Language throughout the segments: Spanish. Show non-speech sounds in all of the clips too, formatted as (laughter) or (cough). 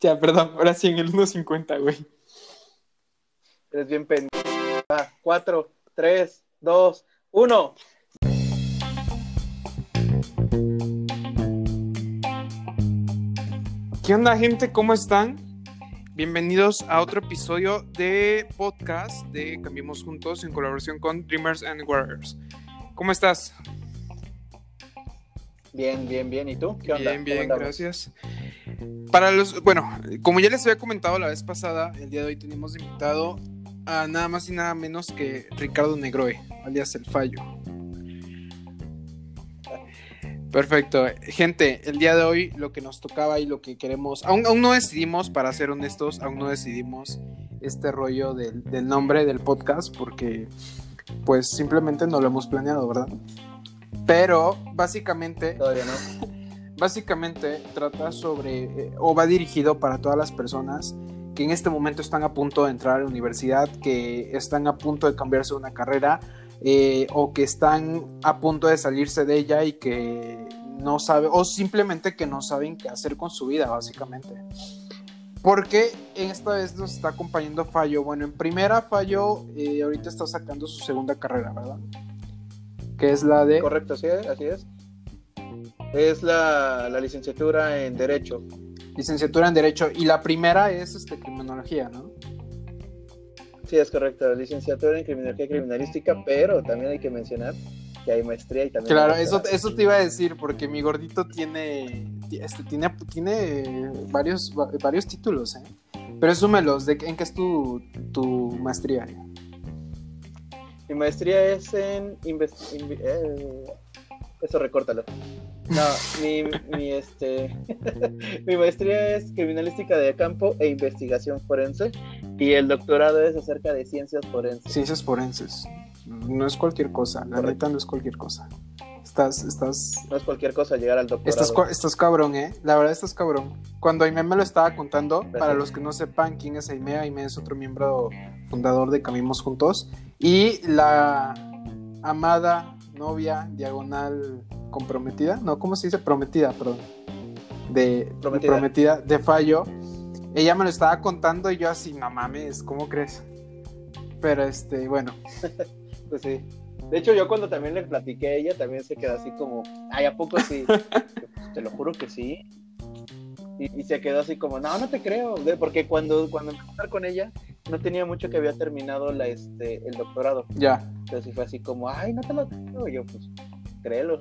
Ya, perdón, ahora sí en el 1.50, güey. Eres bien pendejo. 4, 3, 2, 1. ¿Qué onda, gente? ¿Cómo están? Bienvenidos a otro episodio de podcast de Cambiemos Juntos en colaboración con Dreamers and Warriors. ¿Cómo estás? Bien, bien, bien. ¿Y tú? ¿Qué onda? Bien, bien, ¿Cómo andamos? Para los, bueno, como ya les había comentado la vez pasada, el día de hoy tenemos invitado a nada más y nada menos que Ricardo Negroe, alias El Fallo. Perfecto. Gente, el día de hoy lo que nos tocaba y lo que queremos, aún, aún no decidimos, para ser honestos, aún no decidimos este rollo del, del nombre del podcast porque pues simplemente no lo hemos planeado, ¿verdad? Pero básicamente Todavía no. (laughs) básicamente trata sobre, eh, o va dirigido para todas las personas que en este momento están a punto de entrar a la universidad, que están a punto de cambiarse una carrera, eh, o que están a punto de salirse de ella y que no saben, o simplemente que no saben qué hacer con su vida, básicamente. Porque esta vez nos está acompañando Fallo. Bueno, en primera, Fallo eh, ahorita está sacando su segunda carrera, ¿verdad? Que es la de... Correcto, así es. Así es. Es la, la licenciatura en Derecho. licenciatura en Derecho. Y la primera es este, Criminología, ¿no? Sí, es correcto. Licenciatura en Criminología y Criminalística, pero también hay que mencionar que hay maestría y también. Claro, eso, eso te iba a decir, porque mi gordito tiene, este, tiene, tiene varios, va- varios títulos, ¿eh? Presúmelos, ¿de ¿en qué es tu, tu maestría? Mi maestría es en. inves- eh, eso recórtalo. No, mi, mi, este, (laughs) mi maestría es criminalística de campo e investigación forense y el doctorado es acerca de ciencias forenses. Ciencias forenses. No es cualquier cosa, la Correcto. neta no es cualquier cosa. Estás, estás, No es cualquier cosa llegar al doctorado. estás, estás cabrón, ¿eh? La verdad estás cabrón. Cuando Aime me lo estaba contando, para los que no sepan quién es Aime, Aime es otro miembro fundador de Camimos Juntos. Y la amada novia diagonal comprometida, no, ¿cómo se dice? Prometida, perdón. De Prometida. de fallo. Ella me lo estaba contando y yo así, no mames, ¿cómo crees? Pero este, bueno, (laughs) Pues sí. De hecho, yo cuando también le platiqué a ella, también se quedó así como, ay, ¿a poco sí? "Pues, (laughs) te lo juro que sí. Y, y se quedó así como, no, no te creo. Porque cuando, cuando empecé a estar con ella, no tenía mucho que había terminado la, este, el doctorado. ya. Entonces sí fue así como, ay, no te lo creo. Yo, pues, créelo.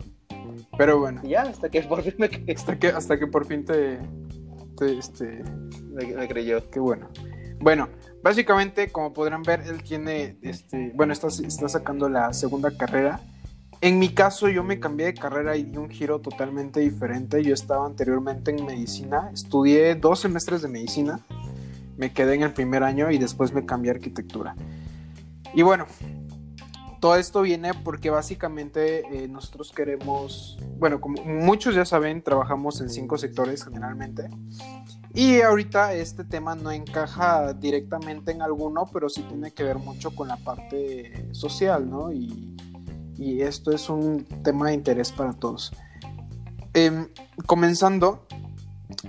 Pero bueno, Y ya, hasta que por fin me, cre- hasta que, hasta que por fin te, te este, me, me creyó. Qué bueno. Bueno, básicamente, como podrán ver, él tiene, este, bueno, está, está sacando la segunda carrera. En mi caso, yo me cambié de carrera y di un giro totalmente diferente. Yo estaba anteriormente en medicina, estudié dos semestres de medicina, me quedé en el primer año y después me cambié arquitectura. Y bueno, todo esto viene porque básicamente eh, nosotros queremos, bueno, como muchos ya saben, trabajamos en cinco sectores generalmente. Y ahorita este tema no encaja directamente en alguno, pero sí tiene que ver mucho con la parte social, ¿no? Y, y esto es un tema de interés para todos. Em, comenzando,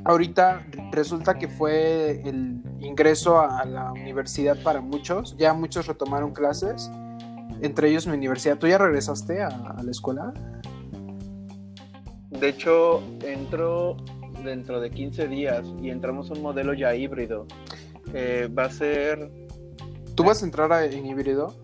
ahorita resulta que fue el ingreso a la universidad para muchos, ya muchos retomaron clases, entre ellos mi universidad. ¿Tú ya regresaste a, a la escuela? De hecho, entró dentro de 15 días y entramos a un modelo ya híbrido. Eh, va a ser ¿Tú vas a entrar a- en híbrido?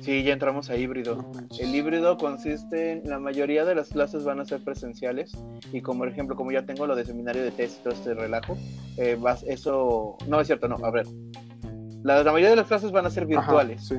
Sí, ya entramos a híbrido. El híbrido consiste en la mayoría de las clases van a ser presenciales y como por ejemplo como ya tengo lo de seminario de test y todo este relajo, eh, vas, eso no es cierto, no, a ver. La, la mayoría de las clases van a ser Ajá, virtuales. sí.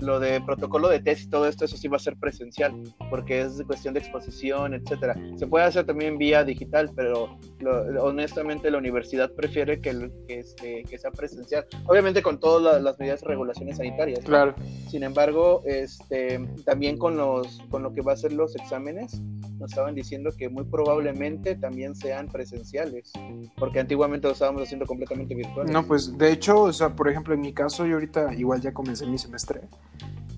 Lo de protocolo de test y todo esto, eso sí va a ser presencial, porque es cuestión de exposición, etcétera. Se puede hacer también vía digital, pero lo- honestamente la universidad prefiere que, que, este, que sea presencial. Obviamente con todas la- las medidas de regulaciones sanitarias. ¿no? Claro. Sin embargo, este, también con, los, con lo que va a ser los exámenes, nos estaban diciendo que muy probablemente también sean presenciales, porque antiguamente lo estábamos haciendo completamente virtuales. No, pues de hecho, o sea, por ejemplo, en mi caso, yo ahorita igual ya comencé mi semestre.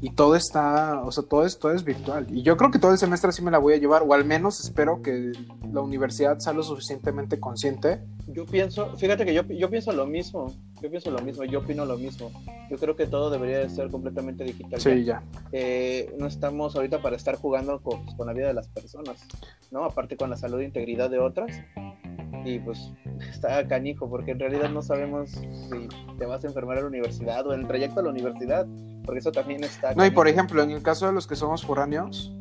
Y todo está, o sea, todo es, todo es virtual. Y yo creo que todo el semestre sí me la voy a llevar, o al menos espero que la universidad sea lo suficientemente consciente. Yo pienso, fíjate que yo, yo pienso lo mismo, yo pienso lo mismo, yo opino lo mismo. Yo creo que todo debería de ser completamente digital. Sí, ya. Eh, no estamos ahorita para estar jugando con, con la vida de las personas, ¿no? Aparte con la salud e integridad de otras y pues está canijo porque en realidad no sabemos si te vas a enfermar a la universidad o en el trayecto a la universidad porque eso también está... No, y por ejemplo, en el caso de los que somos foráneos,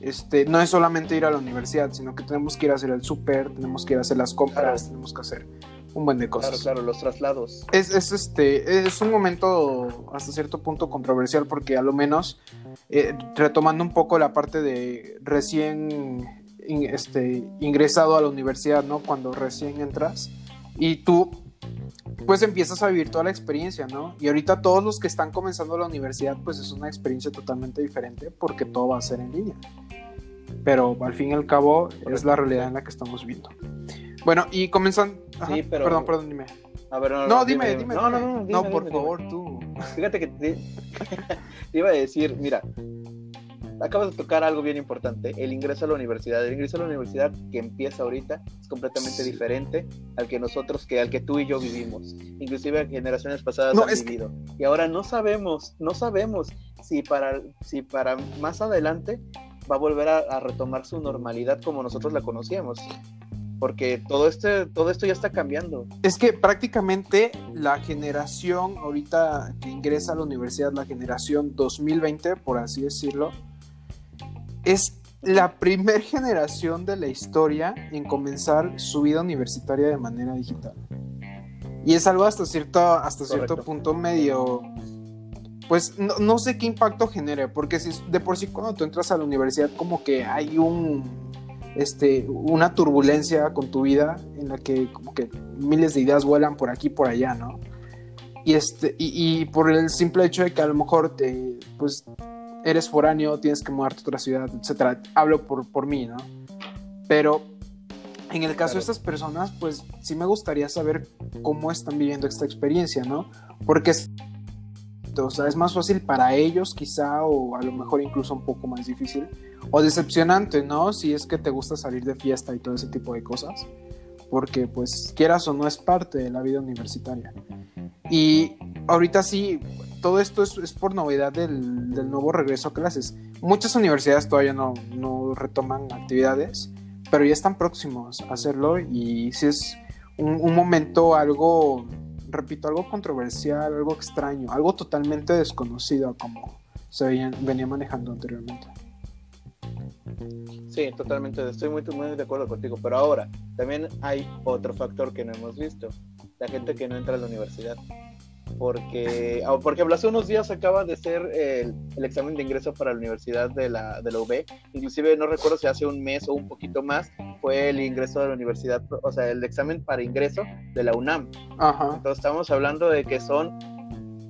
este, no es solamente ir a la universidad, sino que tenemos que ir a hacer el súper, tenemos que ir a hacer las compras, tenemos que hacer un buen de cosas. Claro, claro, los traslados. Es, es, este, es un momento hasta cierto punto controversial porque a lo menos, eh, retomando un poco la parte de recién este, ingresado a la universidad, ¿no? Cuando recién entras y tú pues empiezas a vivir toda la experiencia, ¿no? Y ahorita todos los que están comenzando la universidad, pues es una experiencia totalmente diferente porque todo va a ser en línea. Pero al fin y al cabo es la realidad en la que estamos viviendo. Bueno, y comenzando... Sí, pero... Perdón, perdón, dime. A ver, no, no, dime, dime, No, no, no, no, por favor, tú. Fíjate que te... (laughs) te iba a decir, mira, acabas de tocar algo bien importante, el ingreso a la universidad. El ingreso a la universidad que empieza ahorita es completamente diferente al que nosotros, que al que tú y yo vivimos. Inclusive generaciones pasadas han vivido. Y ahora no sabemos, no sabemos si para, si para más adelante va a volver a, retomar su normalidad como nosotros la conocíamos. Porque todo, este, todo esto ya está cambiando. Es que prácticamente la generación ahorita que ingresa a la universidad, la generación 2020, por así decirlo, es la primer generación de la historia en comenzar su vida universitaria de manera digital. Y es algo hasta cierto, hasta cierto punto medio, pues no, sé qué impacto genere, porque si de por sí cuando tú entras a la universidad como que hay un, este, una turbulencia con tu vida en la que como que miles de ideas vuelan por aquí y por allá, ¿no? Y, este, y, y por el simple hecho de que a lo mejor te, pues eres foráneo, tienes que mudarte a otra ciudad, etcétera. Hablo por, por mí, ¿no? Pero en el caso de estas personas, pues sí me gustaría saber cómo están viviendo esta experiencia, ¿no? Porque es, o sea, es más fácil para ellos quizá o a lo mejor incluso un poco más difícil o decepcionante, ¿no? Si es que te gusta salir de fiesta y todo ese tipo de cosas, porque pues quieras o no es parte de la vida universitaria. Y ahorita sí, todo esto es, por novedad del, nuevo regreso a clases. Muchas universidades todavía no, retoman actividades, pero ya están próximos a hacerlo y si es un, momento algo, repito, algo controversial, algo extraño, algo totalmente desconocido como se venía manejando anteriormente. Sí, totalmente, estoy muy, muy de acuerdo contigo, pero ahora también hay otro factor que no hemos visto, la gente que no entra a la universidad porque, por ejemplo, hace unos días acaba de ser el, examen de ingreso para la Universidad de la, de la UB, inclusive no recuerdo si hace un mes o un poquito más fue el ingreso de la universidad, o sea, el examen para ingreso de la UNAM. Ajá. Entonces estamos hablando de que son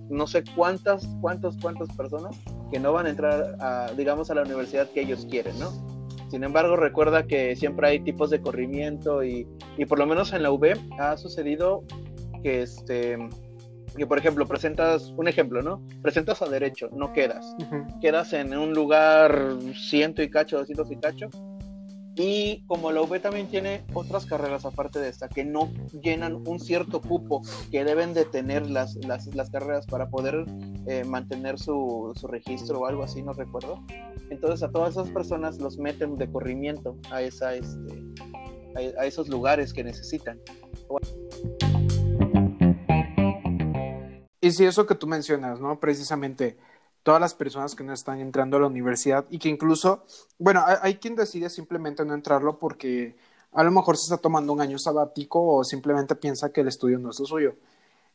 no sé cuántas, cuántas, cuántas personas que no van a entrar, a, digamos, a la universidad que ellos quieren, ¿no? Sin embargo, recuerda que siempre hay tipos de corrimiento y, y por lo menos en la UB ha sucedido que este que por ejemplo presentas un ejemplo, ¿no? Presentas a derecho, no quedas. Quedas en un lugar ciento y cacho, doscientos y cacho. Y como la UB también tiene otras carreras aparte de esta, que no llenan un cierto cupo que deben de tener las, las, las carreras para poder eh, mantener su, su, registro o algo así, no recuerdo. Entonces a todas esas personas los meten de corrimiento a, esa, este, a, a esos lugares que necesitan. Y sí, eso que tú mencionas, ¿no? Precisamente todas las personas que no están entrando a la universidad y que incluso, bueno, hay, quien decide simplemente no entrarlo porque a lo mejor se está tomando un año sabático o simplemente piensa que el estudio no es lo suyo,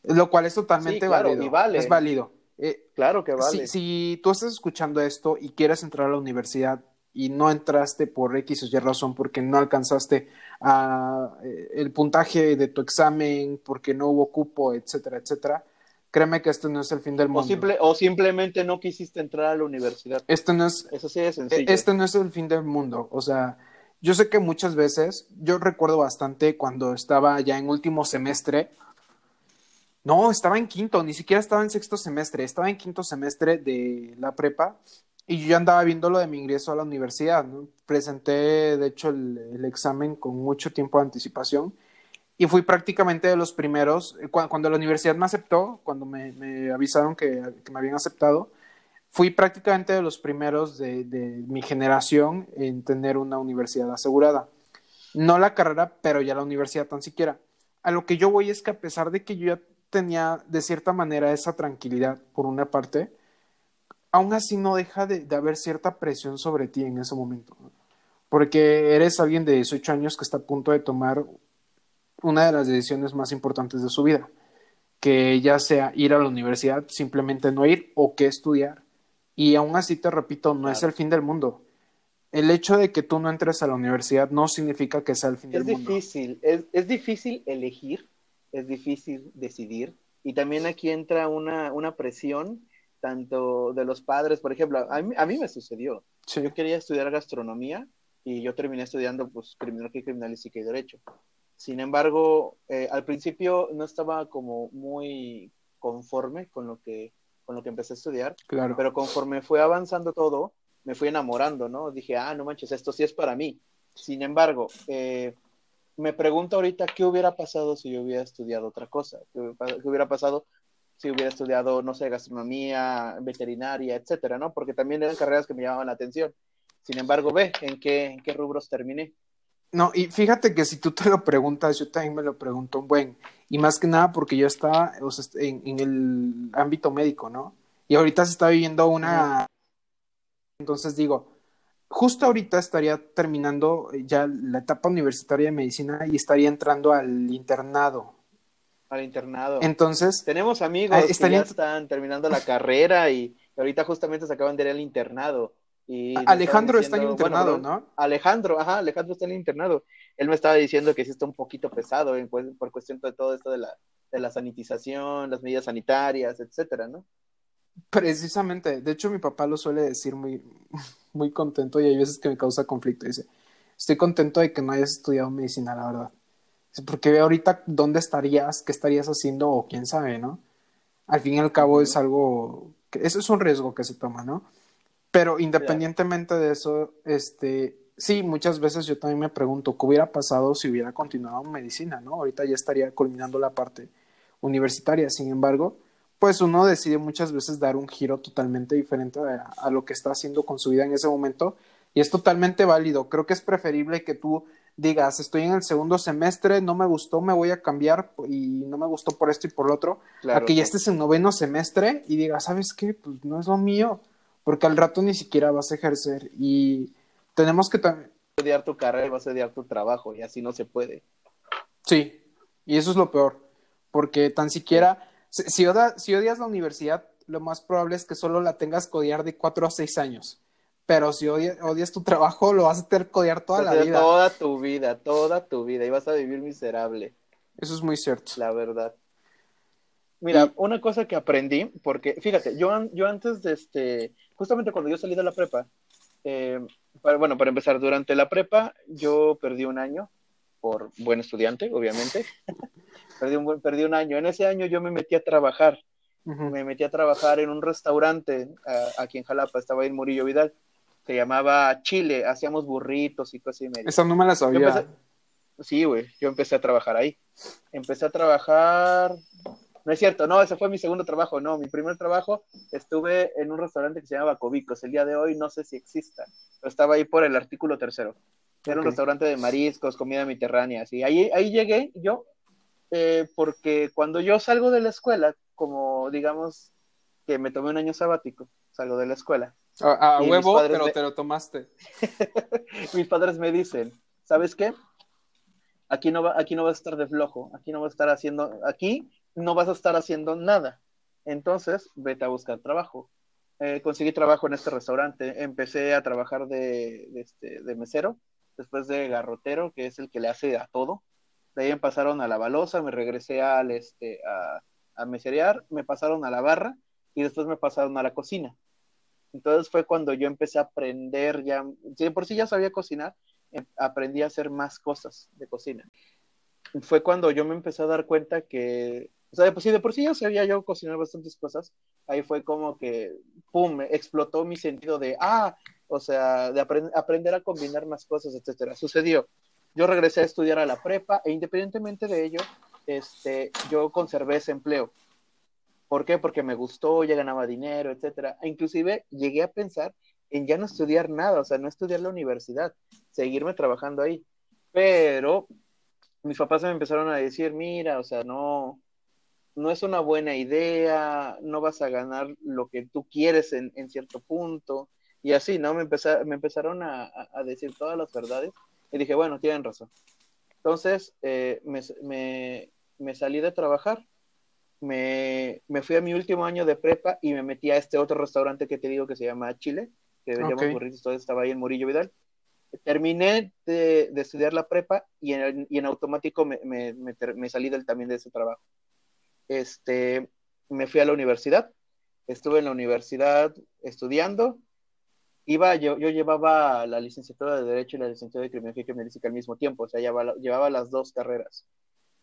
lo cual es totalmente válido. vale. Es válido. Eh, claro que vale. Si, si, tú estás escuchando esto y quieres entrar a la universidad y no entraste por X o Y razón porque no alcanzaste a, eh, el puntaje de tu examen, porque no hubo cupo, etcétera, etcétera, créeme que esto no es el fin del mundo. O, simple, o simplemente no quisiste entrar a la universidad. Esto no es. Eso sí es sencillo. Esto no es el fin del mundo. O sea, yo sé que muchas veces, yo recuerdo bastante cuando estaba ya en último semestre, No, estaba en quinto, ni siquiera estaba en sexto semestre, estaba en quinto semestre de la prepa y yo ya andaba viendo lo de mi ingreso a la universidad, ¿no? Presenté, de hecho, el, el examen con mucho tiempo de anticipación y fui prácticamente de los primeros, eh, cuando, cuando la universidad me aceptó, cuando me, me avisaron que, que, me habían aceptado, fui prácticamente de los primeros de, de, mi generación en tener una universidad asegurada. No la carrera, pero ya la universidad tan siquiera. A lo que yo voy es que a pesar de que yo ya tenía de cierta manera esa tranquilidad por una parte, aún así no deja de, de haber cierta presión sobre ti en ese momento. Porque eres alguien de 18 años que está a punto de tomar una de las decisiones más importantes de su vida, que ya sea ir a la universidad, simplemente no ir o qué estudiar. Y aún así te repito, no claro. es el fin del mundo. El hecho de que tú no entres a la universidad no significa que sea el fin es del difícil, mundo. Es, es difícil elegir, es difícil decidir. Y también aquí entra una, una presión tanto de los padres, por ejemplo, a mí, a mí me sucedió. Sí. Yo quería estudiar gastronomía y yo terminé estudiando pues criminología, criminalística y derecho. Sin embargo, eh, al principio no estaba como muy conforme con lo que con lo que empecé a estudiar, claro. pero conforme fue avanzando todo, me fui enamorando, ¿no? Dije, ah, no manches, esto sí es para mí. Sin embargo, eh, me pregunto ahorita qué hubiera pasado si yo hubiera estudiado otra cosa, qué hubiera pasado si hubiera estudiado, no sé, gastronomía, veterinaria, etcétera, ¿no? Porque también eran carreras que me llamaban la atención. Sin embargo, ve en qué, en qué rubros terminé. No, y fíjate que si tú te lo preguntas, yo también me lo pregunto un buen. Y más que nada porque yo estaba o sea, en, en, el ámbito médico, ¿no? Y ahorita se está viviendo una... Entonces digo, justo ahorita estaría terminando ya la etapa universitaria de medicina y estaría entrando al internado. Al internado. Entonces... Tenemos amigos estaría... que ya están terminando la carrera y ahorita justamente se acaban de ir al internado. Y Alejandro diciendo, está en internado, bueno, ¿no? Alejandro, ajá, Alejandro está en internado. Él me estaba diciendo que sí está un poquito pesado en, por cuestión de todo esto de la, de la sanitización, las medidas sanitarias, etcétera, ¿no? Precisamente, de hecho mi papá lo suele decir muy, (laughs) muy contento y hay veces que me causa conflicto. Dice, estoy contento de que no hayas estudiado medicina, la verdad. Porque ve ahorita dónde estarías, qué estarías haciendo o quién sabe, ¿no? Al fin y al cabo es algo, que, eso es un riesgo que se toma, ¿no? Pero independientemente de eso, este, sí, muchas veces yo también me pregunto qué hubiera pasado si hubiera continuado medicina, ¿no? Ahorita ya estaría culminando la parte universitaria, sin embargo, pues uno decide muchas veces dar un giro totalmente diferente a, a, lo que está haciendo con su vida en ese momento y es totalmente válido. Creo que es preferible que tú digas, estoy en el segundo semestre, no me gustó, me voy a cambiar y no me gustó por esto y por lo otro, claro, a que ya estés en noveno semestre y digas, ¿sabes qué? Pues no es lo mío porque al rato ni siquiera vas a ejercer y tenemos que también odiar tu carrera, vas a odiar tu trabajo y así no se puede. Sí, y eso es lo peor, porque tan siquiera, si, si, oda, si odias la universidad, lo más probable es que solo la tengas que odiar de cuatro a seis años. Pero si odias, odias tu trabajo, lo vas a tener que odiar toda la vida. Toda tu vida, toda tu vida, y vas a vivir miserable. Eso es muy cierto. La verdad. Mira, una cosa que aprendí, porque fíjate, yo, yo antes de este, justamente cuando yo salí de la prepa, eh, para, bueno, para empezar, durante la prepa yo perdí un año por buen estudiante, obviamente. (laughs) perdí, un perdí un año. En ese año yo me metí a trabajar. Uh -huh. Me metí a trabajar en un restaurante uh, aquí en Jalapa, estaba ahí en Murillo Vidal. Se llamaba Chile, hacíamos burritos y cosas y medio. Esa no me la sabía. Empecé... Sí, güey, yo empecé a trabajar ahí. Empecé a trabajar no es cierto, no, ese fue mi segundo trabajo, no, mi primer trabajo estuve en un restaurante que se llamaba Cobicos, el día de hoy no sé si exista, pero estaba ahí por el artículo tercero. Era okay. un restaurante de mariscos, comida mediterránea, así. Ahí, ahí llegué yo, eh, porque cuando yo salgo de la escuela, como digamos que me tomé un año sabático, salgo de la escuela. A, a huevo, pero me... te lo tomaste. (laughs) mis padres me dicen, ¿sabes qué? Aquí no, va, aquí no vas a estar de flojo, aquí no vas a estar haciendo, aquí no vas a estar haciendo nada. Entonces, vete a buscar trabajo. Eh, conseguí trabajo en este restaurante. Empecé a trabajar de, este, de, mesero, después de garrotero, que es el que le hace a todo. De ahí me pasaron a la balosa, me regresé al, este, a, a meserear, me pasaron a la barra y después me pasaron a la cocina. Entonces fue cuando yo empecé a aprender ya, por sí ya sabía cocinar, em, aprendí a hacer más cosas de cocina. Fue cuando yo me empecé a dar cuenta que O sea, por sí, de por sí ya sabía yo cocinar bastantes cosas. Ahí fue como que, pum, explotó mi sentido de, ah, o sea, de aprender a combinar más cosas, etcétera. Sucedió. Yo regresé a estudiar a la prepa e independientemente de ello, este, yo conservé ese empleo. ¿Por qué? Porque me gustó, ya ganaba dinero, etcétera. E inclusive llegué a pensar en ya no estudiar nada, o sea, no estudiar la universidad, seguirme trabajando ahí. Pero mis papás me empezaron a decir, mira, o sea, no, no es una buena idea, no vas a ganar lo que tú quieres en, cierto punto. Y así, ¿no? Me, me empezaron a, decir todas las verdades y dije, bueno, tienen razón. Entonces, eh, me, salí de trabajar me, fui a mi último año de prepa y me metí a este otro restaurante que te digo que se llama Chile, que se llama burritos, todo estaba ahí en Murillo Vidal. Terminé de, estudiar la prepa y en, y en automático me, me, salí del, también de ese trabajo. Este, me fui a la universidad, estuve en la universidad estudiando, iba, yo, yo llevaba la licenciatura de Derecho y la licenciatura de Criminología y Criminalística al mismo tiempo, o sea, llevaba, llevaba las dos carreras.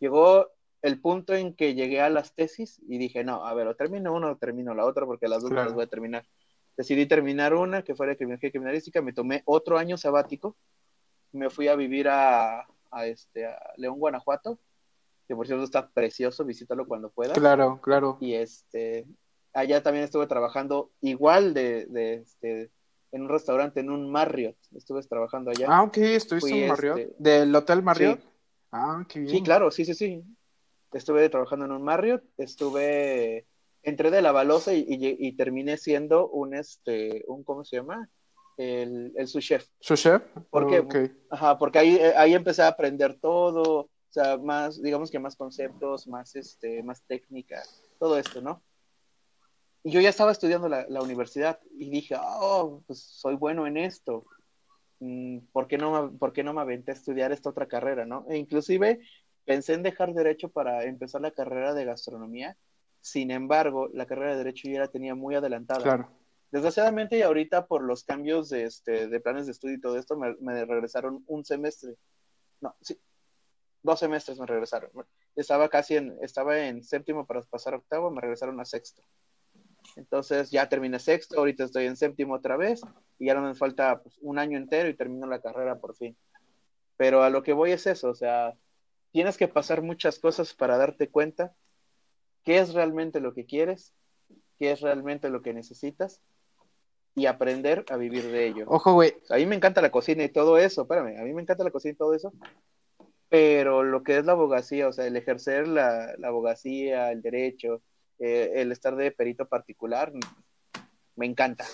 Llegó el punto en que llegué a las tesis y dije, no, a ver, o termino una o termino la otra porque las dos las voy a terminar. Decidí terminar una, que fue de criminología y criminalística, me tomé otro año sabático, me fui a vivir a, a, este, a León, Guanajuato, que por cierto está precioso, visítalo cuando puedas. Claro, claro. Y este, allá también estuve trabajando igual de, de este, en un restaurante, en un Marriott, estuve trabajando allá. Ah, ok, estuviste en un Marriott, este, del Hotel Marriott. Ah, qué bien. Sí, claro, sí, sí, sí estuve trabajando en un Marriott, estuve, entré de la balosa y, y, terminé siendo un, este, un, ¿cómo se llama? El, el su chef. ¿Su chef? Porque, ajá, porque ahí, eh, ahí empecé a aprender todo, o sea, más, digamos que más conceptos, más, este, más técnica, todo esto, ¿no? Y yo ya estaba estudiando la, la universidad y dije, oh, pues soy bueno en esto. Mm, ¿Por qué, no, ¿Por qué no me aventé a estudiar esta otra carrera, no? E inclusive Pensé en dejar derecho para empezar la carrera de gastronomía. Sin embargo, la carrera de derecho ya la tenía muy adelantada. Claro. Desgraciadamente, y ahorita por los cambios de, este, de planes de estudio y todo esto, me, regresaron un semestre. No, sí, dos semestres me regresaron. Estaba casi en, estaba en séptimo para pasar octavo, me regresaron a sexto. Entonces ya terminé sexto, ahorita estoy en séptimo otra vez y ya no me falta pues, un año entero y termino la carrera por fin. Pero a lo que voy es eso, o sea, tienes que pasar muchas cosas para darte cuenta qué es realmente lo que quieres, qué es realmente lo que necesitas y aprender a vivir de ello. Ojo, güey. A mí me encanta la cocina y todo eso, espérame, a mí me encanta la cocina y todo eso, pero lo que es la abogacía, o sea, el ejercer la, abogacía, el derecho, eh, el estar de perito particular, me encanta.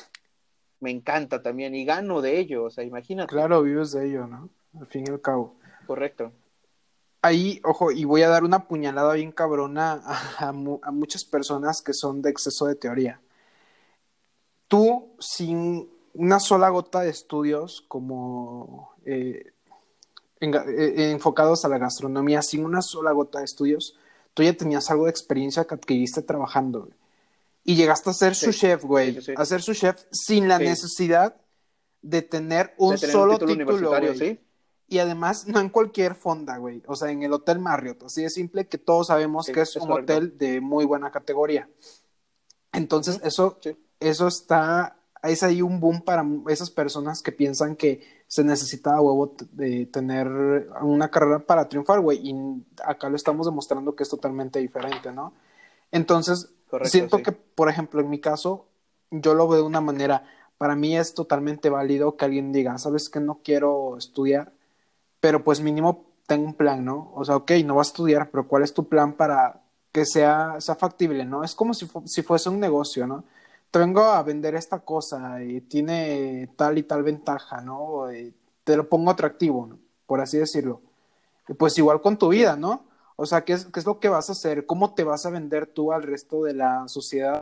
Me encanta también y gano de ello, o sea, imagínate. Claro, vives de ello, ¿no? Al fin y al cabo. Correcto ahí, ojo, y voy a dar una puñalada bien cabrona a, muchas personas que son de exceso de teoría. Tú, sin una sola gota de estudios como eh, eh, enfocados a la gastronomía, sin una sola gota de estudios, tú ya tenías algo de experiencia que adquiriste trabajando. Y llegaste a ser su chef, güey. a ser su chef sin la necesidad de tener un solo título, güey. Y además, no en cualquier fonda, güey. O sea, en el Hotel Marriott. Así de simple que todos sabemos que es, un hotel de muy buena categoría. Entonces, eso, eso está. Es ahí un boom para esas personas que piensan que se necesita a huevo de tener una carrera para triunfar, güey. Y acá lo estamos demostrando que es totalmente diferente, ¿no? Entonces, siento que, por ejemplo, en mi caso, yo lo veo de una manera. Para mí es totalmente válido que alguien diga, ¿sabes que no quiero estudiar? pero pues mínimo tengo un plan, ¿no? O sea, ok, no vas a estudiar, pero ¿cuál es tu plan para que sea, sea factible, ¿no? Es como si, si fuese un negocio, ¿no? Te vengo a vender esta cosa y tiene tal y tal ventaja, ¿no? te lo pongo atractivo, ¿no? por así decirlo. Y pues igual con tu vida, ¿no? O sea, ¿qué es, ¿qué es lo que vas a hacer? ¿Cómo te vas a vender tú al resto de la sociedad?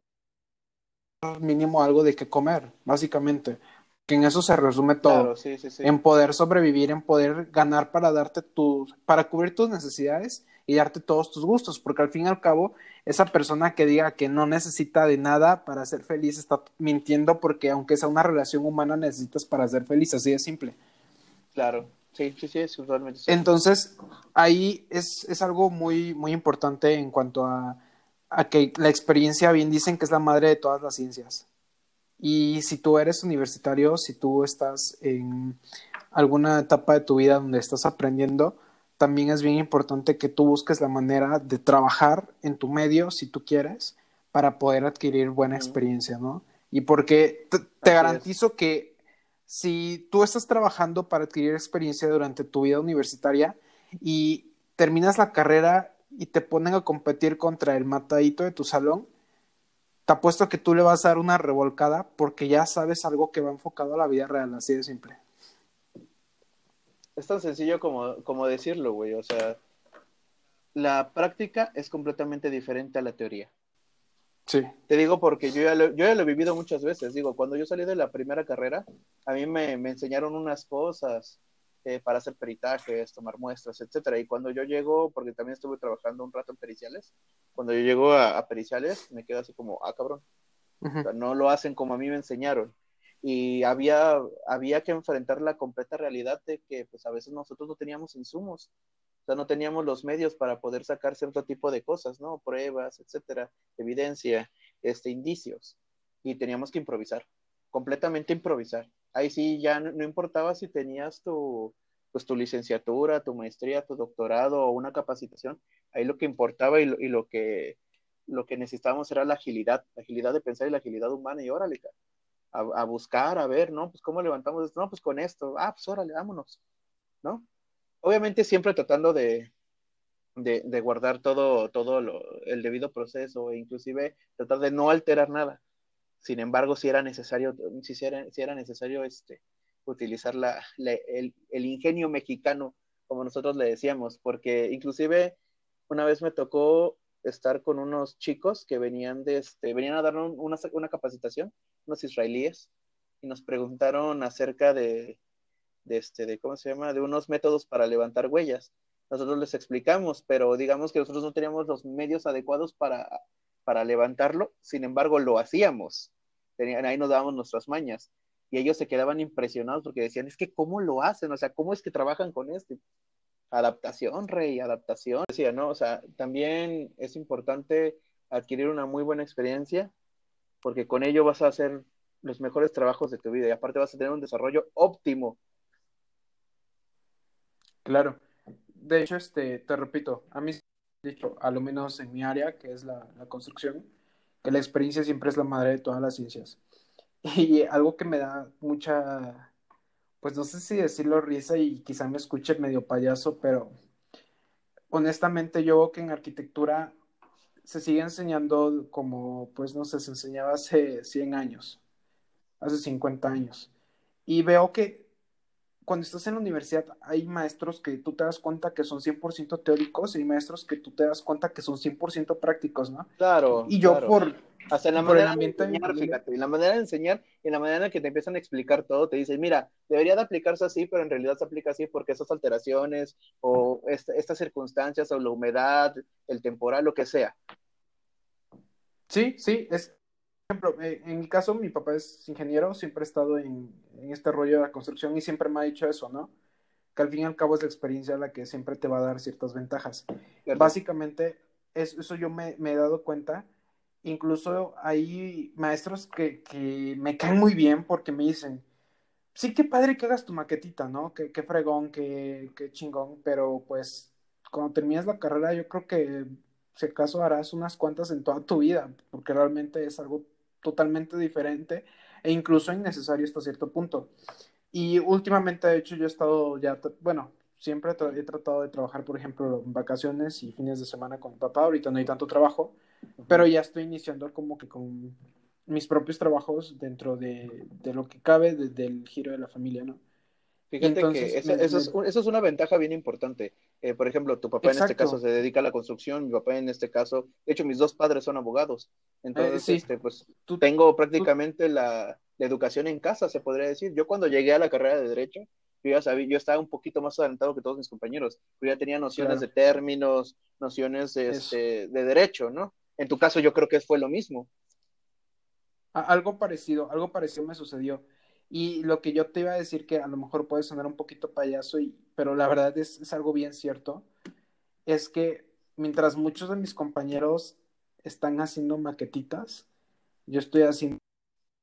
Mínimo algo de qué comer, básicamente que en eso se resume todo. En poder sobrevivir, en poder ganar para darte tus, para cubrir tus necesidades y darte todos tus gustos, porque al fin y al cabo, esa persona que diga que no necesita de nada para ser feliz está mintiendo porque aunque sea una relación humana necesitas para ser feliz, así de simple. Claro. Sí, sí, sí, es usualmente. Entonces, ahí es, es, algo muy, muy importante en cuanto a, a, que la experiencia, bien dicen que es la madre de todas las ciencias. Y si tú eres universitario, si tú estás en alguna etapa de tu vida donde estás aprendiendo, también es bien importante que tú busques la manera de trabajar en tu medio, si tú quieres, para poder adquirir buena experiencia, ¿no? Y porque te, te garantizo que si tú estás trabajando para adquirir experiencia durante tu vida universitaria y terminas la carrera y te ponen a competir contra el matadito de tu salón, te apuesto que tú le vas a dar una revolcada porque ya sabes algo que va enfocado a la vida real, así de simple. Es tan sencillo como, como decirlo, güey. O sea, la práctica es completamente diferente a la teoría. Sí. Te digo porque yo ya, lo, yo ya lo he vivido muchas veces. Digo, cuando yo salí de la primera carrera, a mí me, me enseñaron unas cosas eh, para hacer peritajes, tomar muestras, etcétera. Y cuando yo llego, porque también estuve trabajando un rato en periciales, cuando yo llego a, a periciales, me quedo así como, ah, cabrón. Uh -huh. o sea, no lo hacen como a mí me enseñaron. Y había, había que enfrentar la completa realidad de que pues a veces nosotros no teníamos insumos. O sea, no teníamos los medios para poder sacar cierto tipo de cosas, ¿no? Pruebas, etcétera, evidencia, este, indicios. Y teníamos que improvisar, completamente improvisar. Ahí sí ya no, importaba si tenías tu, pues, tu licenciatura, tu maestría, tu doctorado o una capacitación. Ahí lo que importaba y lo, y lo que lo que necesitábamos era la agilidad, la agilidad de pensar y la agilidad humana. Y órale, a, buscar, a ver, ¿no? Pues cómo levantamos esto, no, pues con esto, ah, pues órale, vámonos, ¿no? obviamente siempre tratando de, de, guardar todo, todo el debido proceso e inclusive tratar de no alterar nada. Sin embargo, si era necesario, si era, si era necesario este, utilizar la, el, el, ingenio mexicano, como nosotros le decíamos, porque inclusive una vez me tocó estar con unos chicos que venían de este, venían a dar una, una capacitación, unos israelíes, y nos preguntaron acerca de, este, de cómo se llama, de unos métodos para levantar huellas. Nosotros les explicamos, pero digamos que nosotros no teníamos los medios adecuados para, para levantarlo, sin embargo lo hacíamos. Tenían, ahí nos dábamos nuestras mañas. Y ellos se quedaban impresionados porque decían, es que ¿cómo lo hacen? O sea, ¿cómo es que trabajan con esto? Adaptación, rey, adaptación. Decía, ¿no? O sea, también es importante adquirir una muy buena experiencia porque con ello vas a hacer los mejores trabajos de tu vida y aparte vas a tener un desarrollo óptimo Claro. De hecho, este, te repito, a mí, dicho, a lo menos en mi área, que es la, la, construcción, que la experiencia siempre es la madre de todas las ciencias. (laughs) Y algo que me da mucha, pues no sé si decirlo risa y quizá me escuche medio payaso, pero honestamente yo veo que en arquitectura se sigue enseñando como, pues no se enseñaba hace 100 años, hace 50 años. Y veo que cuando estás en la universidad hay maestros que tú te das cuenta que son 100% teóricos y hay maestros que tú te das cuenta que son 100% prácticos, ¿no? Claro. Y yo claro. por... Hasta en la manera de enseñar, fíjate, en la manera de enseñar y en la manera en que te empiezan a explicar todo, te dicen, mira, debería de aplicarse así, pero en realidad se aplica así porque esas alteraciones o esta, estas circunstancias o la humedad, el temporal, lo que sea. Sí, sí, es, ejemplo, eh, en mi caso, mi papá es ingeniero, siempre he estado en, en, este rollo de la construcción y siempre me ha dicho eso, ¿no? Que al fin y al cabo es la experiencia la que siempre te va a dar ciertas ventajas. ¿Verdad? Básicamente, es, eso yo me, me, he dado cuenta. Incluso hay maestros que, que, me caen muy bien porque me dicen, sí, qué padre que hagas tu maquetita, ¿no? Qué, qué fregón, qué, qué chingón, pero pues cuando terminas la carrera yo creo que si acaso harás unas cuantas en toda tu vida, porque realmente es algo totalmente diferente e incluso innecesario hasta cierto punto. Y últimamente, de hecho, yo he estado ya, bueno, siempre he tratado de trabajar, por ejemplo, en vacaciones y fines de semana con mi papá. Ahorita no hay tanto trabajo, pero ya estoy iniciando como que con mis propios trabajos dentro de, de lo que cabe de, del giro de la familia, ¿no? Fíjate Entonces, que me, eso, es, eso, es, una ventaja bien importante. Eh, por ejemplo, tu papá Exacto. en este caso se dedica a la construcción, mi papá en este caso, de hecho mis dos padres son abogados. Entonces, eh, sí. este, pues tú, tengo prácticamente tú... la, la, educación en casa, se podría decir. Yo cuando llegué a la carrera de Derecho, yo ya sabía, yo estaba un poquito más adelantado que todos mis compañeros. Yo ya tenía nociones claro. de términos, nociones de, este, de Derecho, ¿no? En tu caso yo creo que fue lo mismo. Algo parecido, algo parecido me sucedió. Y lo que yo te iba a decir que a lo mejor puede sonar un poquito payaso y, pero la verdad es, es algo bien cierto, es que mientras muchos de mis compañeros están haciendo maquetitas, yo estoy haciendo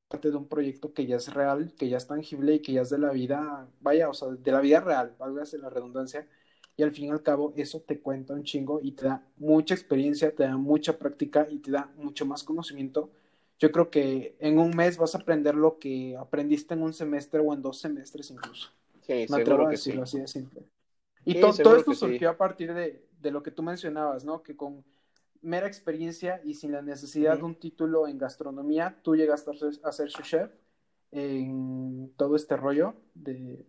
parte de un proyecto que ya es real, que ya es tangible y que ya es de la vida, vaya, o sea, de la vida real, válgase la redundancia, y al fin y al cabo eso te cuenta un chingo y te da mucha experiencia, te da mucha práctica y te da mucho más conocimiento. Yo creo que en un mes vas a aprender lo que aprendiste en un semestre o en dos semestres incluso. Sí, Me atrevo a decirlo sí. así de simple. Y Sí, to- todo esto sí. surgió a partir de, de lo que tú mencionabas, ¿no? Que con mera experiencia y sin la necesidad de un título en gastronomía, tú llegaste a ser, a ser su chef en todo este rollo de...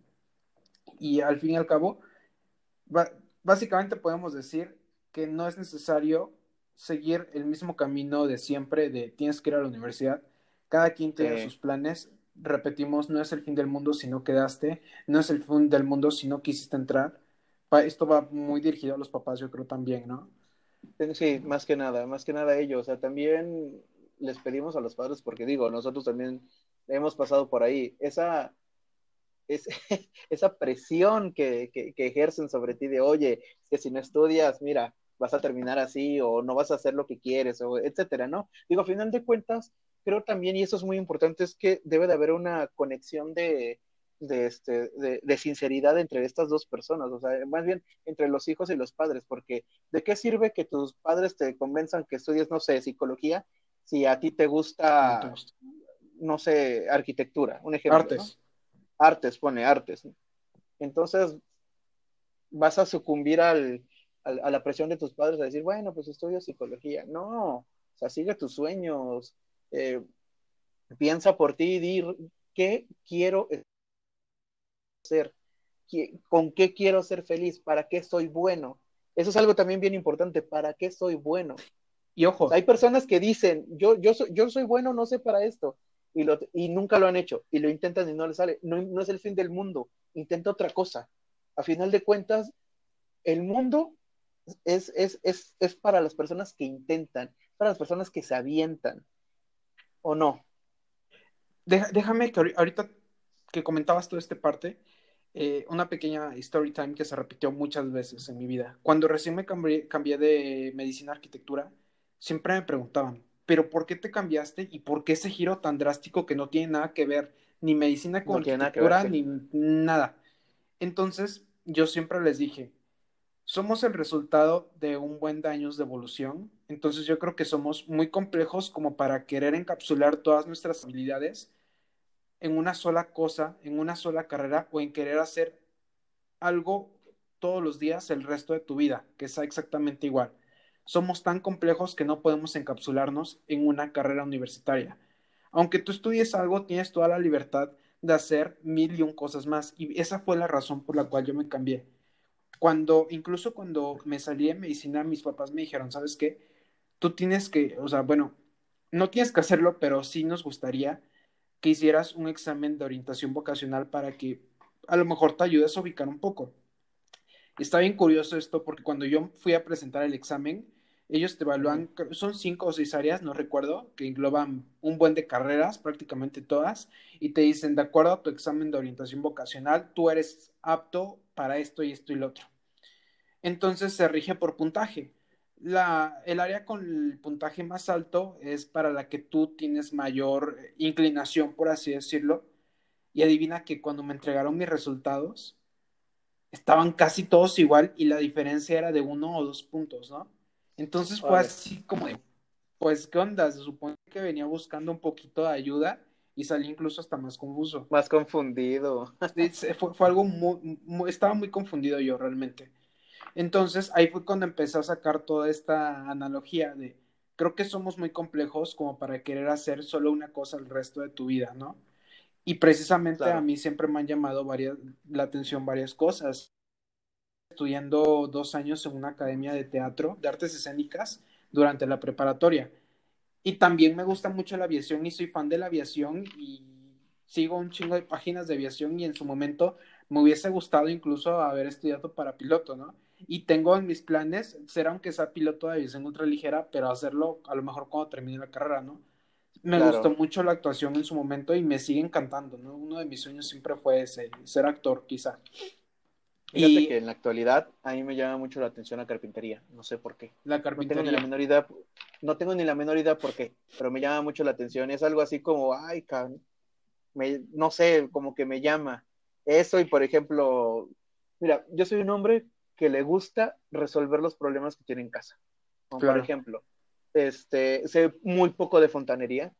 Y al fin y al cabo, básicamente podemos decir que no es necesario seguir el mismo camino de siempre, de tienes que ir a la universidad. Cada quien tiene sus planes. Repetimos, no es el fin del mundo si no quedaste, no es el fin del mundo si no quisiste entrar. Esto va muy dirigido a los papás, yo creo también, ¿no? Sí, más que nada, más que nada ellos. O sea, también les pedimos a los padres, porque digo, nosotros también hemos pasado por ahí. Esa, es, (laughs) esa presión que, que, ejercen sobre ti de, oye, que si no estudias, mira, vas a terminar así, o no vas a hacer lo que quieres, o etcétera, ¿no? Digo, a final de cuentas, creo también, y eso es muy importante, es que debe de haber una conexión de, de, este, de, de sinceridad entre estas dos personas, o sea, más bien entre los hijos y los padres, porque ¿de qué sirve que tus padres te convenzan que estudies, no sé, psicología, si a ti te No te gusta, no sé, arquitectura, un ejemplo, ¿no? Artes. Artes, pone artes. ¿no? Entonces, vas a sucumbir al, al- a la presión de tus padres a decir, bueno, pues estudio psicología. No, o sea, sigue tus sueños, eh, piensa por ti y di, ¿qué quiero ser? ¿Qué- ¿Con qué quiero ser feliz? ¿Para qué soy bueno? Eso es algo también bien importante, ¿para qué soy bueno? Y ojo, O sea, hay personas que dicen, yo, yo, soy, yo soy bueno, no sé para esto, y, lo, y nunca lo han hecho, y lo intentan y no les sale. No, no es el fin del mundo, intenta otra cosa. A final de cuentas, el mundo es, es, es, es para las personas que intentan, para las personas que se avientan, ¿o no? déjame que ahori- ahorita que comentabas toda esta parte, eh, una pequeña story time que se repitió muchas veces en mi vida. Cuando recién me cambié, cambié de medicina a arquitectura, siempre me preguntaban, ¿pero por qué te cambiaste y por qué ese giro tan drástico que no tiene nada que ver ni medicina con No tiene nada que ver, arquitectura sí. ni nada? Entonces, yo siempre les dije, somos el resultado de un buen de años de evolución, entonces yo creo que somos muy complejos como para querer encapsular todas nuestras habilidades en una sola cosa, en una sola carrera o en querer hacer algo todos los días el resto de tu vida, que sea exactamente igual. Somos tan complejos que no podemos encapsularnos en una carrera universitaria. Aunque tú estudies algo, tienes toda la libertad de hacer mil y un cosas más. Y esa fue la razón por la cual yo me cambié. Cuando, incluso cuando me salí de medicina, mis papás me dijeron, ¿sabes qué? Tú tienes que, o sea, bueno, no tienes que hacerlo, pero sí nos gustaría que hicieras un examen de orientación vocacional para que a lo mejor te ayudes a ubicar un poco. Está bien curioso esto porque cuando yo fui a presentar el examen, ellos te evalúan, son cinco o seis áreas, no recuerdo, que engloban un buen de carreras, prácticamente todas, y te dicen, de acuerdo a tu examen de orientación vocacional, tú eres apto para esto y esto y lo otro. Entonces se rige por puntaje. La, el área con el puntaje más alto es para la que tú tienes mayor inclinación, por así decirlo. Y adivina que cuando me entregaron mis resultados, estaban casi todos igual y la diferencia era de uno o dos puntos, ¿no? Entonces fue Órale. así como de, pues, ¿qué onda? Se supone que venía buscando un poquito de ayuda y salí incluso hasta más confuso. Más confundido. Sí, fue, fue algo muy, muy- estaba muy confundido yo realmente. Entonces ahí fue cuando empecé a sacar toda esta analogía de, creo que somos muy complejos como para querer hacer solo una cosa el resto de tu vida, ¿no? Y precisamente Claro. a mí siempre me han llamado varias, la atención varias cosas. Estudiando dos años en una academia de teatro, de artes escénicas, durante la preparatoria. Y también me gusta mucho la aviación y soy fan de la aviación y sigo un chingo de páginas de aviación y en su momento me hubiese gustado incluso haber estudiado para piloto, ¿no? Y tengo en mis planes ser aunque sea piloto de aviación ultraligera, pero hacerlo a lo mejor cuando termine la carrera, ¿no? Me Claro. gustó mucho la actuación en su momento y me sigue encantando, ¿no? Uno de mis sueños siempre fue ese, ser actor, quizá. Fíjate Y que en la actualidad a mí me llama mucho la atención la carpintería, no sé por qué. la No tengo ni carpintería. la menor idea, no tengo ni la menor idea por qué, pero me llama mucho la atención. Es algo así como, ay, me, no sé, como que me llama. Eso y por ejemplo, mira, yo soy un hombre que le gusta resolver los problemas que tiene en casa. Como Claro. por ejemplo, este, sé muy poco de fontanería,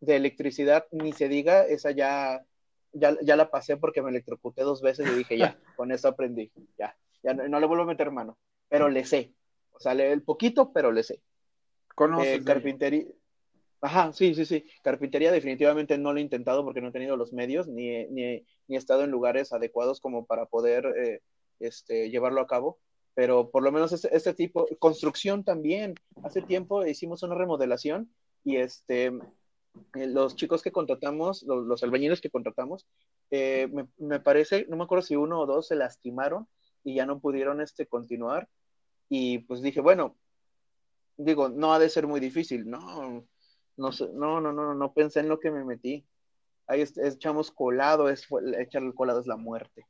de electricidad, ni se diga, esa ya, ya, ya la pasé porque me electrocuté dos veces y dije, ya, (laughs) con eso aprendí, ya, ya no, no le vuelvo a meter mano, pero le sé. O sea, le el poquito, pero le sé. Conoces Eh, carpintería. Ajá, sí, sí, sí. Carpintería definitivamente no lo he intentado porque no he tenido los medios ni, ni, ni he estado en lugares adecuados como para poder eh, este, llevarlo a cabo. Pero por lo menos este, este tipo, construcción también. Hace tiempo hicimos una remodelación y este, eh, los chicos que contratamos, los, albañiles que contratamos, eh, me, me parece, no me acuerdo si uno o dos se lastimaron y ya no pudieron este, continuar. Y pues dije, bueno, digo, no ha de ser muy difícil, no, no, no, no, no, no pensé en lo que me metí. Ahí echamos colado, es, echarle el colado es la muerte.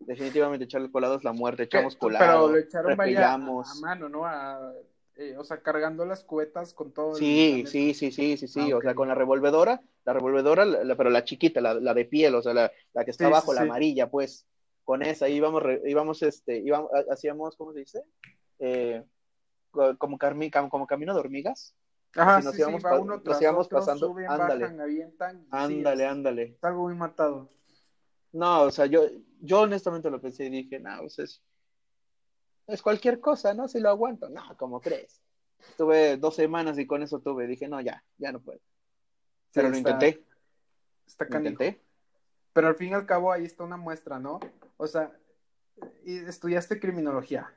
Definitivamente echarle el colado es la muerte, ¿Qué? echamos Pero colado, lo echaron vaya a, mano, ¿no? A- eh, o sea, cargando las cubetas con todo. Sí, sí, sí, sí, sí, sí, Ah, o sea, con la revolvedora, la revolvedora, la- la- pero la chiquita, la, la de piel, o sea, la, la que está Sí, sí, abajo, la sí. amarilla, pues, con esa íbamos, íbamos, este, íbamos, ha- hacíamos, ¿cómo se dice? Eh, co- como, carmi- como camino de hormigas. Ajá, nos sí, sí, íbamos pa- uno nos íbamos otro, pasando, suben, ándale. bajan, avientan. sí, Ándale, ándale. Es algo muy matado. No, o sea, yo, yo honestamente lo pensé y dije, no, pues es, es cualquier cosa, ¿no? Si lo aguanto. No, ¿cómo crees? Tuve dos semanas y con eso tuve. Dije, no, ya, ya no puedo. Pero Sí, lo está- intenté, Está lo intenté. Pero al fin y al cabo ahí está una muestra, ¿no? O sea, estudiaste criminología,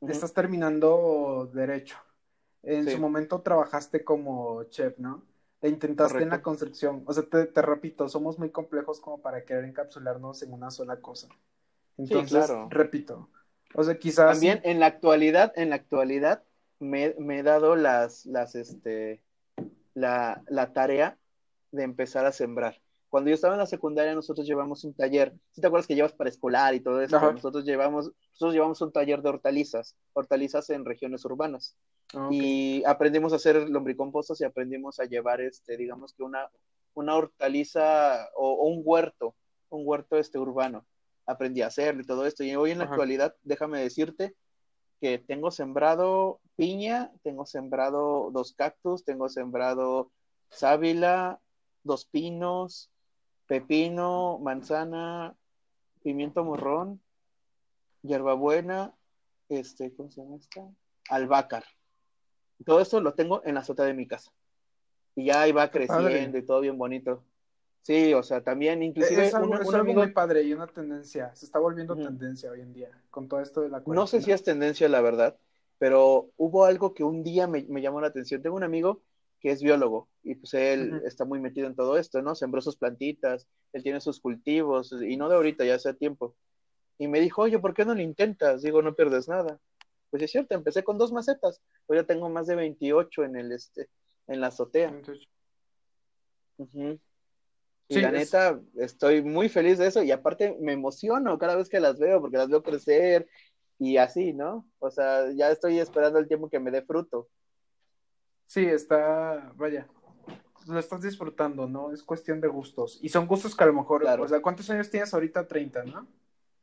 estás terminando derecho. En Sí. su momento trabajaste como chef, ¿no? Intentaste en la construcción. O sea, te, te repito, somos muy complejos como para querer encapsularnos en una sola cosa. Entonces, claro. repito. O sea, quizás También en la actualidad, en la actualidad, me, me he dado las, las, este, la, la tarea de empezar a sembrar. Cuando yo estaba en la secundaria, nosotros llevamos un taller. ¿Sí te acuerdas que llevas preescolar y todo eso? Ajá. Nosotros llevamos, nosotros llevamos un taller de hortalizas, hortalizas en regiones urbanas. Ah. Y aprendimos a hacer lombricompostos y aprendimos a llevar, este, digamos que una, una hortaliza o, o un huerto, un huerto este urbano. Aprendí a hacerlo y todo esto. Y hoy en la Ajá. actualidad, déjame decirte que tengo sembrado piña, tengo sembrado dos cactus, tengo sembrado sábila, dos pinos, pepino, manzana, pimiento morrón, hierbabuena, este, ¿cómo se llama esta? Albácar. Todo esto lo tengo en la azotea de mi casa. Y ya ahí va creciendo padre. y todo bien bonito. Sí, o sea, también inclusive es algo, un- es un algo amigo- muy padre y una tendencia. Se está volviendo tendencia hoy en día con todo esto de la No sé si cuarentena. es tendencia, la verdad, pero hubo algo que un día me, me llamó la atención. Tengo un amigo que es biólogo y pues él está muy metido en todo esto, ¿no? Sembró sus plantitas, él tiene sus cultivos y no de ahorita, ya hace tiempo. Y me dijo, oye, ¿por qué no lo intentas? Digo, no pierdes nada. Pues es cierto, empecé con dos macetas, hoy ya tengo más de 28 en el este, en la azotea. Ujú. Y Sí, la es- neta, estoy muy feliz de eso y aparte me emociono cada vez que las veo porque las veo crecer y así, ¿no? O sea, ya estoy esperando el tiempo que me dé fruto. Sí, está, vaya, lo estás disfrutando, ¿no? Es cuestión de gustos. Y son gustos que a lo mejor, Claro. o sea, ¿cuántos años tienes ahorita? 30, ¿no?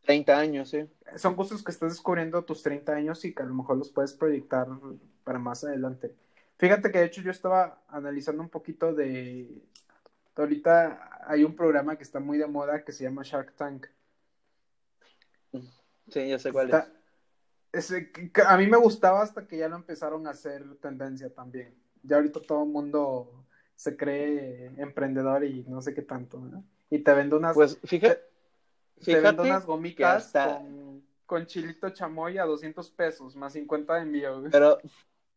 30 años, sí. Son gustos que estás descubriendo a tus 30 años y que a lo mejor los puedes proyectar para más adelante. Fíjate que de hecho yo estaba analizando un poquito de... Ahorita hay un programa que está muy de moda que se llama Shark Tank. Sí, ya sé cuál Está- que a mí me gustaba hasta que ya lo empezaron a hacer tendencia también. Ya ahorita todo el mundo se cree emprendedor y no sé qué tanto, ¿no? Y te vende unas, es. Pues fíjate, te vende fíjate unas gomitas hasta... con, con chilito chamoy a 200 pesos, más 50 de envío. güey. (laughs) Pero,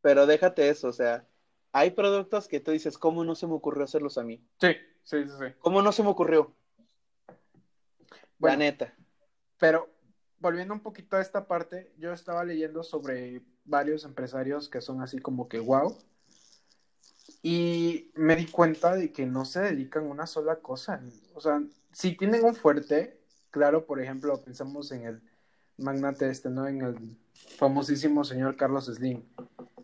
pero déjate eso, o sea, hay productos que tú dices, ¿cómo no se me ocurrió hacerlos a mí? Sí, sí, sí, sí. ¿Cómo no se me ocurrió? Bueno, La neta. pero volviendo un poquito a esta parte, yo estaba leyendo sobre varios empresarios que son así como que wow. Y me di cuenta de que no se dedican a una sola cosa. O sea, si tienen un fuerte, claro, por ejemplo, pensamos en el magnate este, ¿no? En el famosísimo señor Carlos Slim.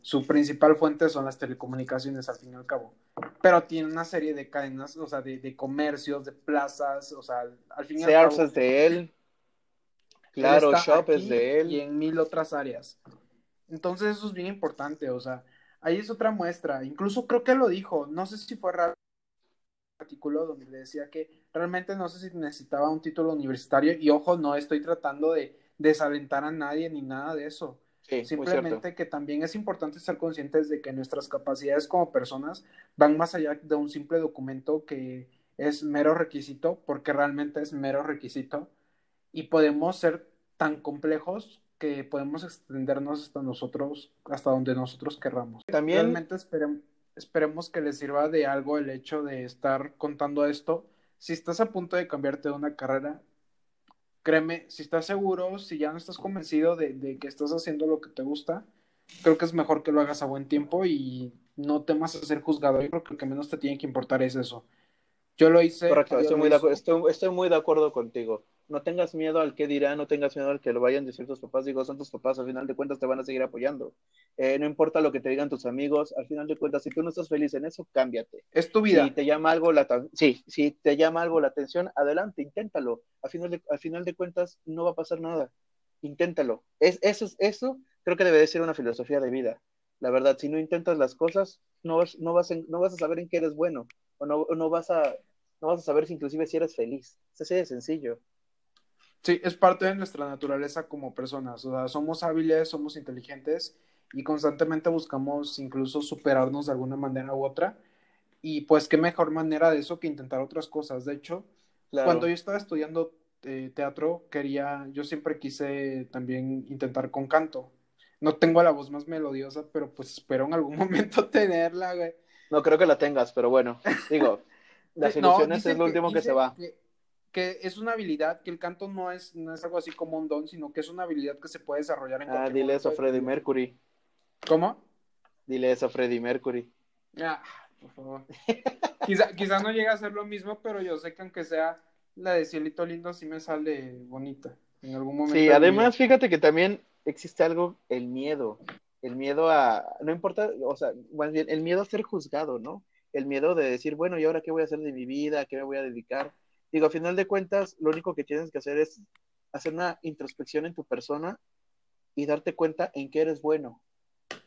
Su principal fuente son las telecomunicaciones, al fin y al cabo. Pero tiene una serie de cadenas, o sea, de, comercios, de plazas, o sea, al fin y al cabo. es de él. Claro, Shop es de él. Y en mil otras áreas. Entonces eso es bien importante, o sea, ahí es otra muestra. Incluso creo que lo dijo, no sé si fue raro artículo donde decía que realmente no sé si necesitaba un título universitario y ojo, no estoy tratando de desalentar a nadie ni nada de eso. Simplemente que también es importante estar conscientes de que nuestras capacidades como personas van más allá de un simple documento que es mero requisito, porque realmente es mero requisito, y podemos ser tan complejos que podemos extendernos hasta nosotros, hasta donde nosotros querramos. También realmente esperemos que les sirva de algo el hecho de estar contando esto. Si estás a punto de cambiarte de una carrera, créeme, si estás seguro, si ya no estás convencido de, que estás haciendo lo que te gusta, creo que es mejor que lo hagas a buen tiempo y no temas a ser juzgado. Yo creo que lo que menos te tiene que importar es eso. Yo lo hice. Correcto, estoy muy, estoy muy de acuerdo contigo no tengas miedo al que dirá, no tengas miedo al que lo vayan a decir tus papás, digo, son tus papás, al final de cuentas te van a seguir apoyando. Eh, no importa lo que te digan tus amigos, al final de cuentas, si tú no estás feliz en eso, cámbiate. Es tu vida. Si te llama algo la sí, si te llama algo la atención, adelante, inténtalo. Al final de, al final de cuentas, no va a pasar nada. Inténtalo. Es, eso, eso creo que debe de ser una filosofía de vida. La verdad, si no intentas las cosas, no vas, no vas, no vas a saber en qué eres bueno, o no, no vas a no vas a saber si inclusive si eres feliz. Es así de sencillo. Sí, es parte de nuestra naturaleza como personas. O sea, somos hábiles, somos inteligentes y constantemente buscamos incluso superarnos de alguna manera u otra. Y pues qué mejor manera de eso que intentar otras cosas. De hecho, cuando yo estaba estudiando eh, teatro, quería, yo siempre quise también intentar con canto. No tengo la voz más melodiosa, pero pues espero en algún (laughs) momento tenerla, güey. No creo que la tengas, pero bueno, digo, (laughs) las ilusiones es lo último que, se va que es una habilidad, que el canto no es, no es algo así como un don, sino que es una habilidad que se puede desarrollar en Ah, dile eso a Freddie Mercury. ¿Cómo? Dile eso a Freddie Mercury. Ah, por favor. quizá, no llegue a ser lo mismo, pero yo sé que aunque sea la de Cielito Lindo, sí me sale bonita en algún momento. Sí, además, fíjate que también existe algo, el miedo. El miedo a, no importa, o sea, más bien, el miedo a ser juzgado, ¿no? El miedo de decir, bueno, ¿y ahora qué voy a hacer de mi vida? ¿A qué me voy a dedicar? Digo, a final de cuentas, lo único que tienes que hacer es hacer una introspección en tu persona y darte cuenta en qué eres bueno,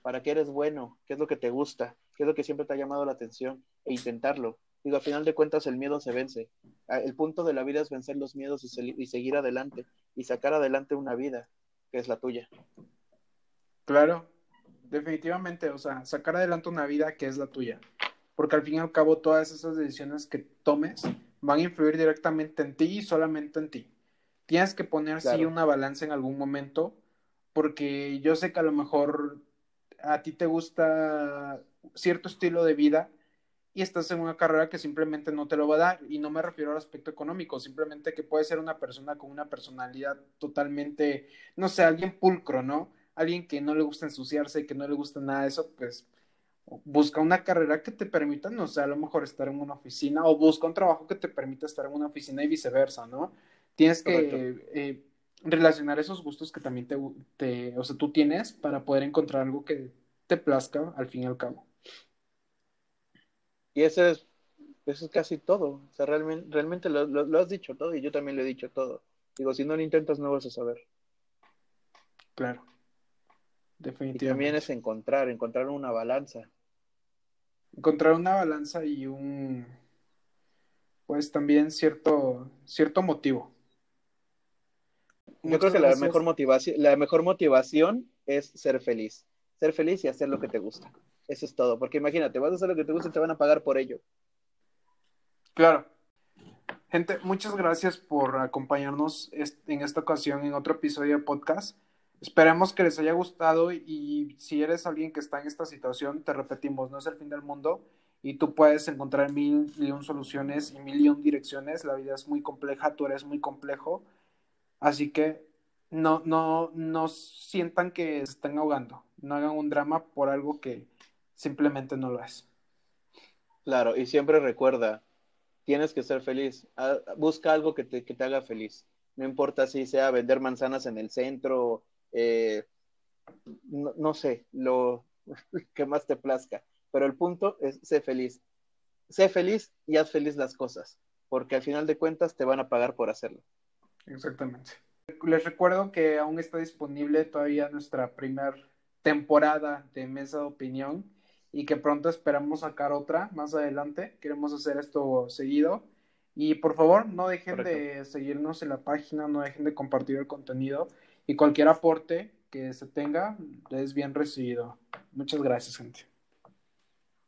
para qué eres bueno, qué es lo que te gusta, qué es lo que siempre te ha llamado la atención e intentarlo. Digo, a final de cuentas el miedo se vence. Ah, el punto de la vida es vencer los miedos y, y seguir adelante y sacar adelante una vida que es la tuya. Claro, definitivamente, o sea, sacar adelante una vida que es la tuya. Porque al fin y al cabo todas esas decisiones que tomes van a influir directamente en ti y solamente en ti. Tienes que poner sí una balanza en algún momento, porque yo sé que a lo mejor a ti te gusta cierto estilo de vida y estás en una carrera que simplemente no te lo va a dar. Y no me refiero al aspecto económico, simplemente que puede ser una persona con una personalidad totalmente, no sé, alguien pulcro, ¿no? Alguien que no le gusta ensuciarse, que no le gusta nada de eso, pues busca una carrera que te permita, no sé, a lo mejor estar en una oficina o busca un trabajo que te permita estar en una oficina y viceversa, ¿no? Tienes que eh, relacionar esos gustos que también te, te, o sea, tú tienes para poder encontrar algo que te plazca al fin y al cabo. Y eso es, eso es casi todo. O sea, realmente, realmente lo, lo, has dicho todo y yo también lo he dicho todo. Digo, si no lo intentas, no vas a saber. Claro. Definitivamente. Y también es encontrar, encontrar una balanza encontrar una balanza y un, pues también cierto, cierto motivo. Yo creo que la mejor, motivación, la mejor motivación es ser feliz. Ser feliz y hacer lo que te gusta. Eso es todo. Porque imagínate, vas a hacer lo que te gusta y te van a pagar por ello. Claro. Gente, muchas gracias por acompañarnos en esta ocasión en otro episodio de podcast. Esperemos que les haya gustado y si eres alguien que está en esta situación, te repetimos, no es el fin del mundo y tú puedes encontrar mil y un soluciones y mil y un direcciones. La vida es muy compleja, tú eres muy complejo, así que no, no, no sientan que se están ahogando, no hagan un drama por algo que simplemente no lo es. Claro, y siempre recuerda, tienes que ser feliz, ah, busca algo que te, que te haga feliz no importa si sea vender manzanas en el centro, eh, no, no, sé, lo (laughs) que más te plazca, pero el punto es sé feliz. Sé feliz y haz feliz las cosas, porque al final de cuentas te van a pagar por hacerlo. Exactamente. Les recuerdo que aún está disponible todavía nuestra primera temporada de Mesa de Opinión y que pronto esperamos sacar otra más adelante. Queremos hacer esto seguido. Y por favor, no dejen de seguirnos en la página, no dejen de compartir el contenido y cualquier aporte que se tenga es bien recibido. Muchas gracias, gente.